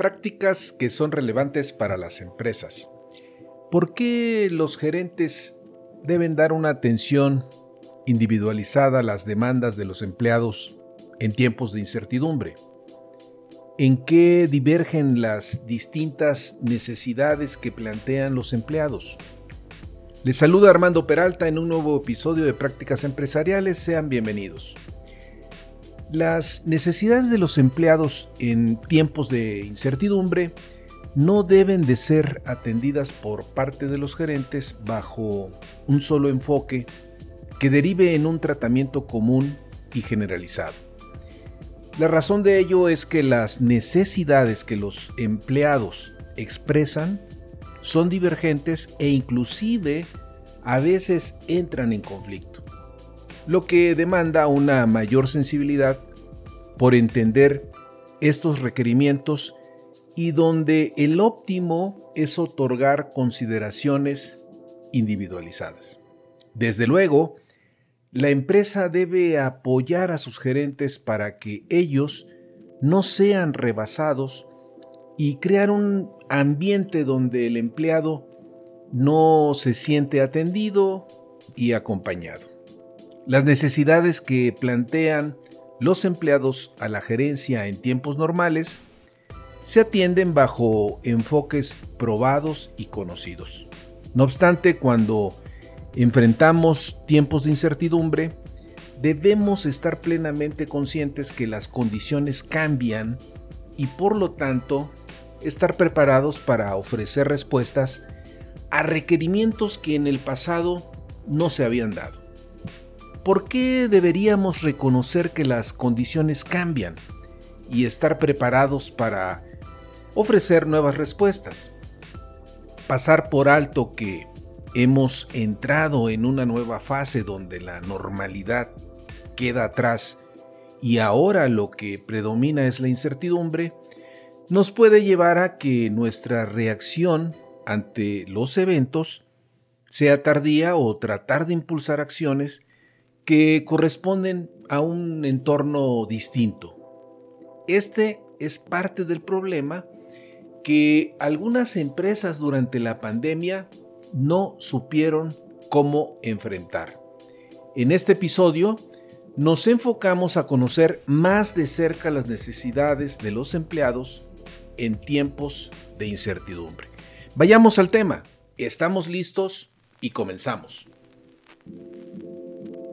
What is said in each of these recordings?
Prácticas que son relevantes para las empresas. ¿Por qué los gerentes deben dar una atención individualizada a las demandas de los empleados en tiempos de incertidumbre? ¿En qué divergen las distintas necesidades que plantean los empleados? Les saluda Armando Peralta en un nuevo episodio de Prácticas Empresariales. Sean bienvenidos. Las necesidades de los empleados en tiempos de incertidumbre no deben de ser atendidas por parte de los gerentes bajo un solo enfoque que derive en un tratamiento común y generalizado. La razón de ello es que las necesidades que los empleados expresan son divergentes e inclusive a veces entran en conflicto, lo que demanda una mayor sensibilidad por entender estos requerimientos y donde el óptimo es otorgar consideraciones individualizadas. Desde luego, la empresa debe apoyar a sus gerentes para que ellos no sean rebasados y crear un ambiente donde el empleado no se siente atendido y acompañado. Las necesidades que plantean los empleados a la gerencia en tiempos normales se atienden bajo enfoques probados y conocidos. No obstante, cuando enfrentamos tiempos de incertidumbre, debemos estar plenamente conscientes que las condiciones cambian y por lo tanto estar preparados para ofrecer respuestas a requerimientos que en el pasado no se habían dado. ¿Por qué deberíamos reconocer que las condiciones cambian y estar preparados para ofrecer nuevas respuestas? Pasar por alto que hemos entrado en una nueva fase donde la normalidad queda atrás y ahora lo que predomina es la incertidumbre, nos puede llevar a que nuestra reacción ante los eventos sea tardía o tratar de impulsar acciones que corresponden a un entorno distinto. Este es parte del problema que algunas empresas durante la pandemia no supieron cómo enfrentar. En este episodio nos enfocamos a conocer más de cerca las necesidades de los empleados en tiempos de incertidumbre. Vayamos al tema. Estamos listos y comenzamos.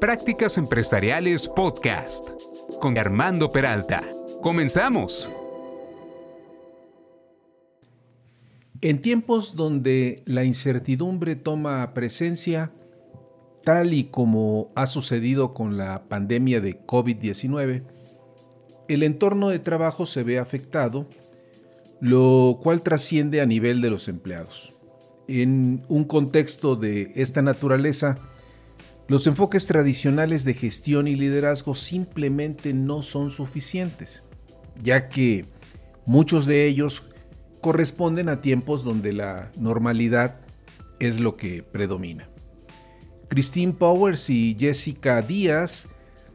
Prácticas Empresariales Podcast con Armando Peralta. Comenzamos. En tiempos donde la incertidumbre toma presencia, tal y como ha sucedido con la pandemia de COVID-19, el entorno de trabajo se ve afectado, lo cual trasciende a nivel de los empleados. En un contexto de esta naturaleza, los enfoques tradicionales de gestión y liderazgo simplemente no son suficientes, ya que muchos de ellos corresponden a tiempos donde la normalidad es lo que predomina. Christine Powers y Jessica Díaz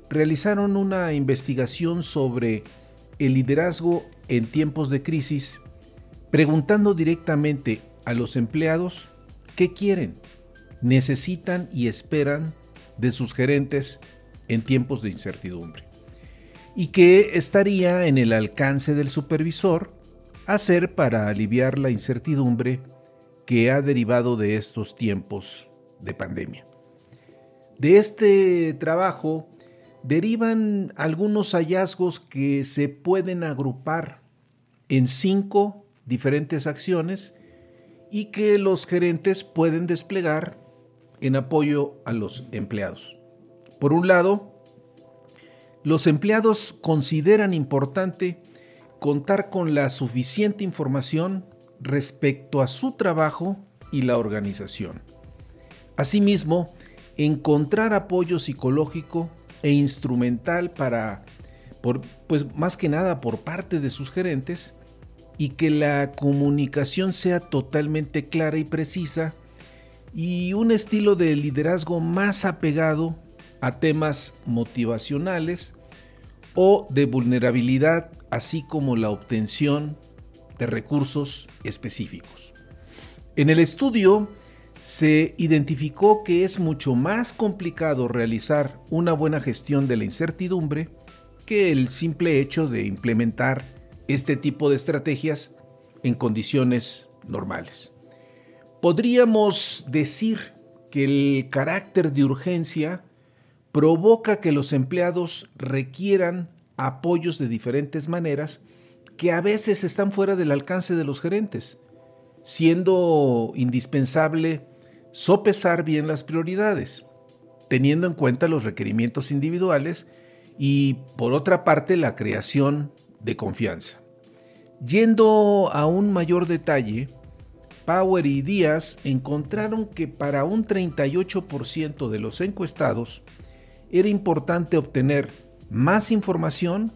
realizaron una investigación sobre el liderazgo en tiempos de crisis, preguntando directamente a los empleados qué quieren, necesitan y esperan de sus gerentes en tiempos de incertidumbre y que estaría en el alcance del supervisor hacer para aliviar la incertidumbre que ha derivado de estos tiempos de pandemia. De este trabajo derivan algunos hallazgos que se pueden agrupar en cinco diferentes acciones y que los gerentes pueden desplegar en apoyo a los empleados. Por un lado, los empleados consideran importante contar con la suficiente información respecto a su trabajo y la organización. Asimismo, encontrar apoyo psicológico e instrumental para, pues más que nada por parte de sus gerentes, y que la comunicación sea totalmente clara y precisa y un estilo de liderazgo más apegado a temas motivacionales o de vulnerabilidad, así como la obtención de recursos específicos. En el estudio se identificó que es mucho más complicado realizar una buena gestión de la incertidumbre que el simple hecho de implementar este tipo de estrategias en condiciones normales. Podríamos decir que el carácter de urgencia provoca que los empleados requieran apoyos de diferentes maneras que a veces están fuera del alcance de los gerentes, siendo indispensable sopesar bien las prioridades, teniendo en cuenta los requerimientos individuales y, por otra parte, la creación de confianza. Yendo a un mayor detalle, Power y Díaz encontraron que para un 38% de los encuestados era importante obtener más información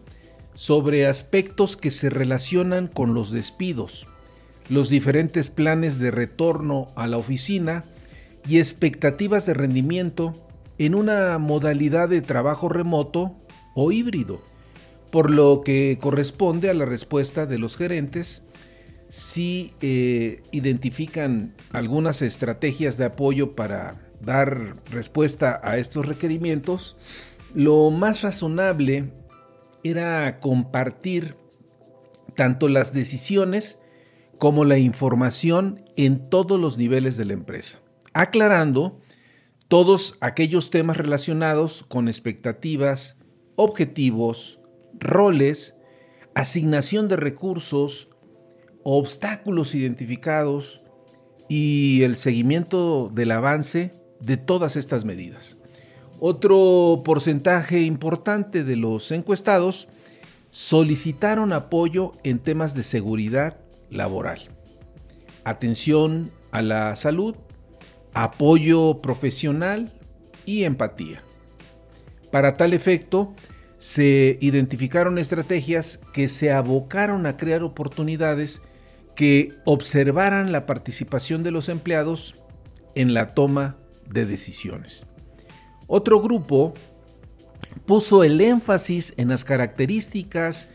sobre aspectos que se relacionan con los despidos, los diferentes planes de retorno a la oficina y expectativas de rendimiento en una modalidad de trabajo remoto o híbrido, por lo que corresponde a la respuesta de los gerentes si eh, identifican algunas estrategias de apoyo para dar respuesta a estos requerimientos, lo más razonable era compartir tanto las decisiones como la información en todos los niveles de la empresa aclarando todos aquellos temas relacionados con expectativas, objetivos, roles, asignación de recursos, obstáculos identificados y el seguimiento del avance de todas estas medidas. Otro porcentaje importante de los encuestados solicitaron apoyo en temas de seguridad laboral, atención a la salud apoyo profesional y empatía. Para tal efecto, se identificaron estrategias que se abocaron a crear oportunidades que observaran la participación de los empleados en la toma de decisiones. Otro grupo puso el énfasis en las características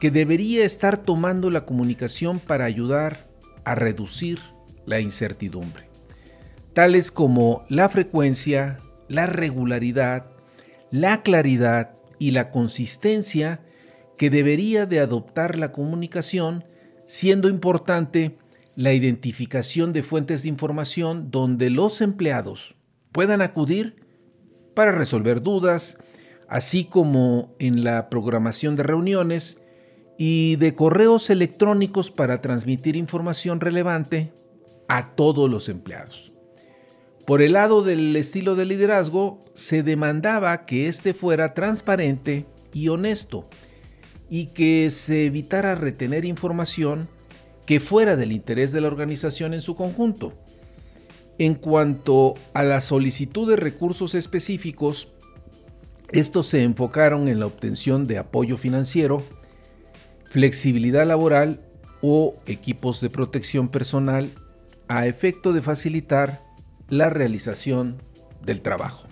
que debería estar tomando la comunicación para ayudar a reducir la incertidumbre tales como la frecuencia, la regularidad, la claridad y la consistencia que debería de adoptar la comunicación, siendo importante la identificación de fuentes de información donde los empleados puedan acudir para resolver dudas, así como en la programación de reuniones y de correos electrónicos para transmitir información relevante a todos los empleados. Por el lado del estilo de liderazgo, se demandaba que éste fuera transparente y honesto y que se evitara retener información que fuera del interés de la organización en su conjunto. En cuanto a la solicitud de recursos específicos, estos se enfocaron en la obtención de apoyo financiero, flexibilidad laboral o equipos de protección personal a efecto de facilitar la realización del trabajo.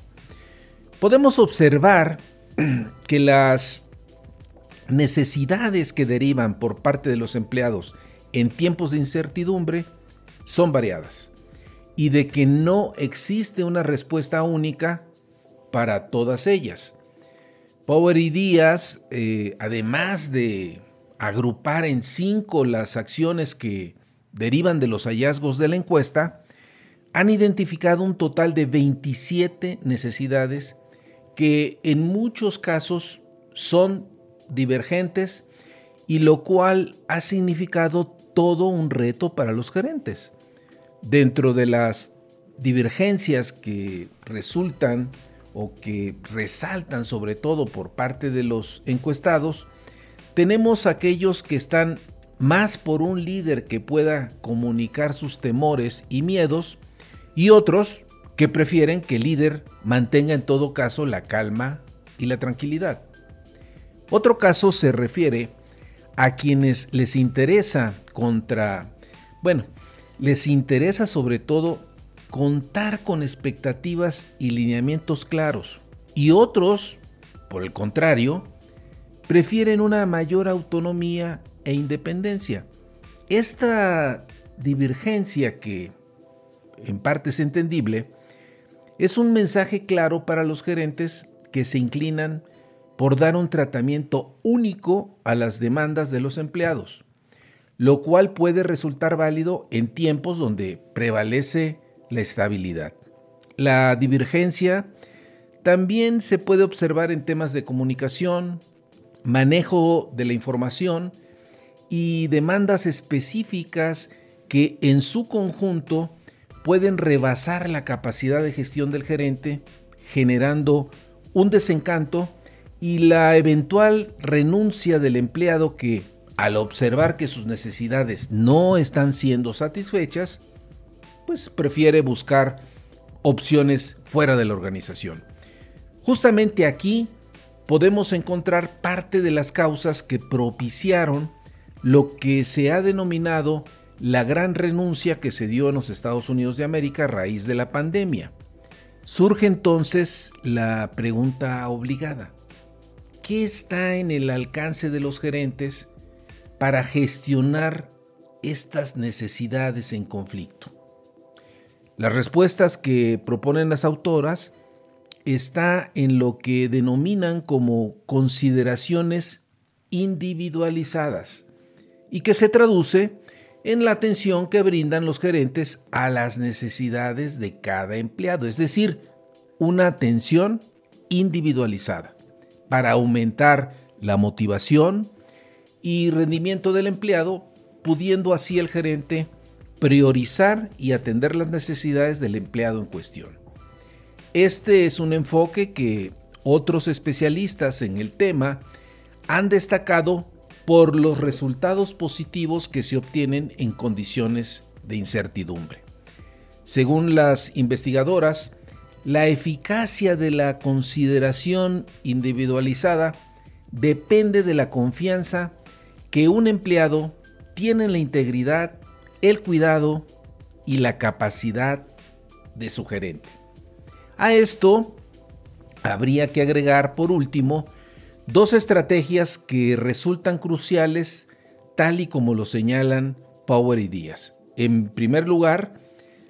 Podemos observar que las necesidades que derivan por parte de los empleados en tiempos de incertidumbre son variadas y de que no existe una respuesta única para todas ellas. Power y Díaz, eh, además de agrupar en cinco las acciones que derivan de los hallazgos de la encuesta, han identificado un total de 27 necesidades que en muchos casos son divergentes y lo cual ha significado todo un reto para los gerentes. Dentro de las divergencias que resultan o que resaltan sobre todo por parte de los encuestados, tenemos aquellos que están más por un líder que pueda comunicar sus temores y miedos y otros que prefieren que el líder mantenga en todo caso la calma y la tranquilidad. Otro caso se refiere a quienes les interesa contra, bueno, les interesa sobre todo contar con expectativas y lineamientos claros. Y otros, por el contrario, prefieren una mayor autonomía e independencia. Esta divergencia que en parte es entendible, es un mensaje claro para los gerentes que se inclinan por dar un tratamiento único a las demandas de los empleados, lo cual puede resultar válido en tiempos donde prevalece la estabilidad. La divergencia también se puede observar en temas de comunicación, manejo de la información y demandas específicas que en su conjunto pueden rebasar la capacidad de gestión del gerente, generando un desencanto y la eventual renuncia del empleado que, al observar que sus necesidades no están siendo satisfechas, pues prefiere buscar opciones fuera de la organización. Justamente aquí podemos encontrar parte de las causas que propiciaron lo que se ha denominado la gran renuncia que se dio en los Estados Unidos de América a raíz de la pandemia. Surge entonces la pregunta obligada. ¿Qué está en el alcance de los gerentes para gestionar estas necesidades en conflicto? Las respuestas que proponen las autoras está en lo que denominan como consideraciones individualizadas y que se traduce en la atención que brindan los gerentes a las necesidades de cada empleado, es decir, una atención individualizada para aumentar la motivación y rendimiento del empleado, pudiendo así el gerente priorizar y atender las necesidades del empleado en cuestión. Este es un enfoque que otros especialistas en el tema han destacado por los resultados positivos que se obtienen en condiciones de incertidumbre. Según las investigadoras, la eficacia de la consideración individualizada depende de la confianza que un empleado tiene en la integridad, el cuidado y la capacidad de su gerente. A esto habría que agregar, por último, Dos estrategias que resultan cruciales tal y como lo señalan Power y Díaz. En primer lugar,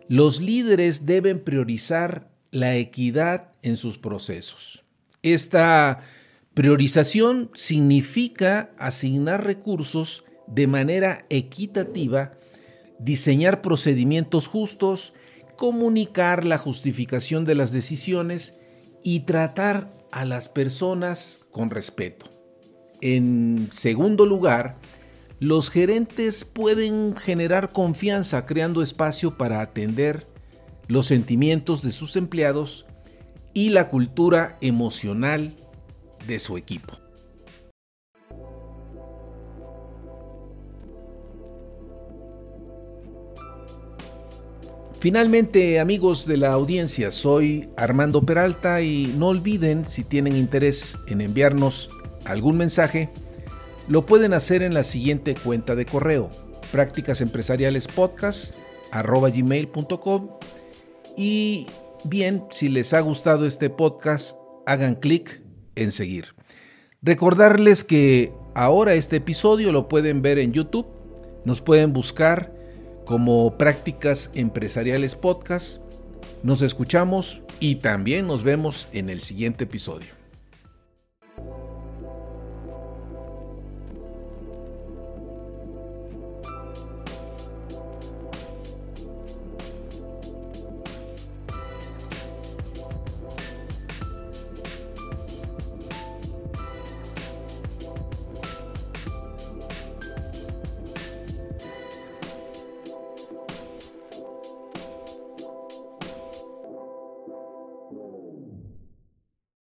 los líderes deben priorizar la equidad en sus procesos. Esta priorización significa asignar recursos de manera equitativa, diseñar procedimientos justos, comunicar la justificación de las decisiones y tratar a las personas con respeto. En segundo lugar, los gerentes pueden generar confianza creando espacio para atender los sentimientos de sus empleados y la cultura emocional de su equipo. Finalmente, amigos de la audiencia, soy Armando Peralta y no olviden, si tienen interés en enviarnos algún mensaje, lo pueden hacer en la siguiente cuenta de correo, prácticasempresarialespodcast.com y bien, si les ha gustado este podcast, hagan clic en seguir. Recordarles que ahora este episodio lo pueden ver en YouTube, nos pueden buscar como Prácticas Empresariales Podcast. Nos escuchamos y también nos vemos en el siguiente episodio.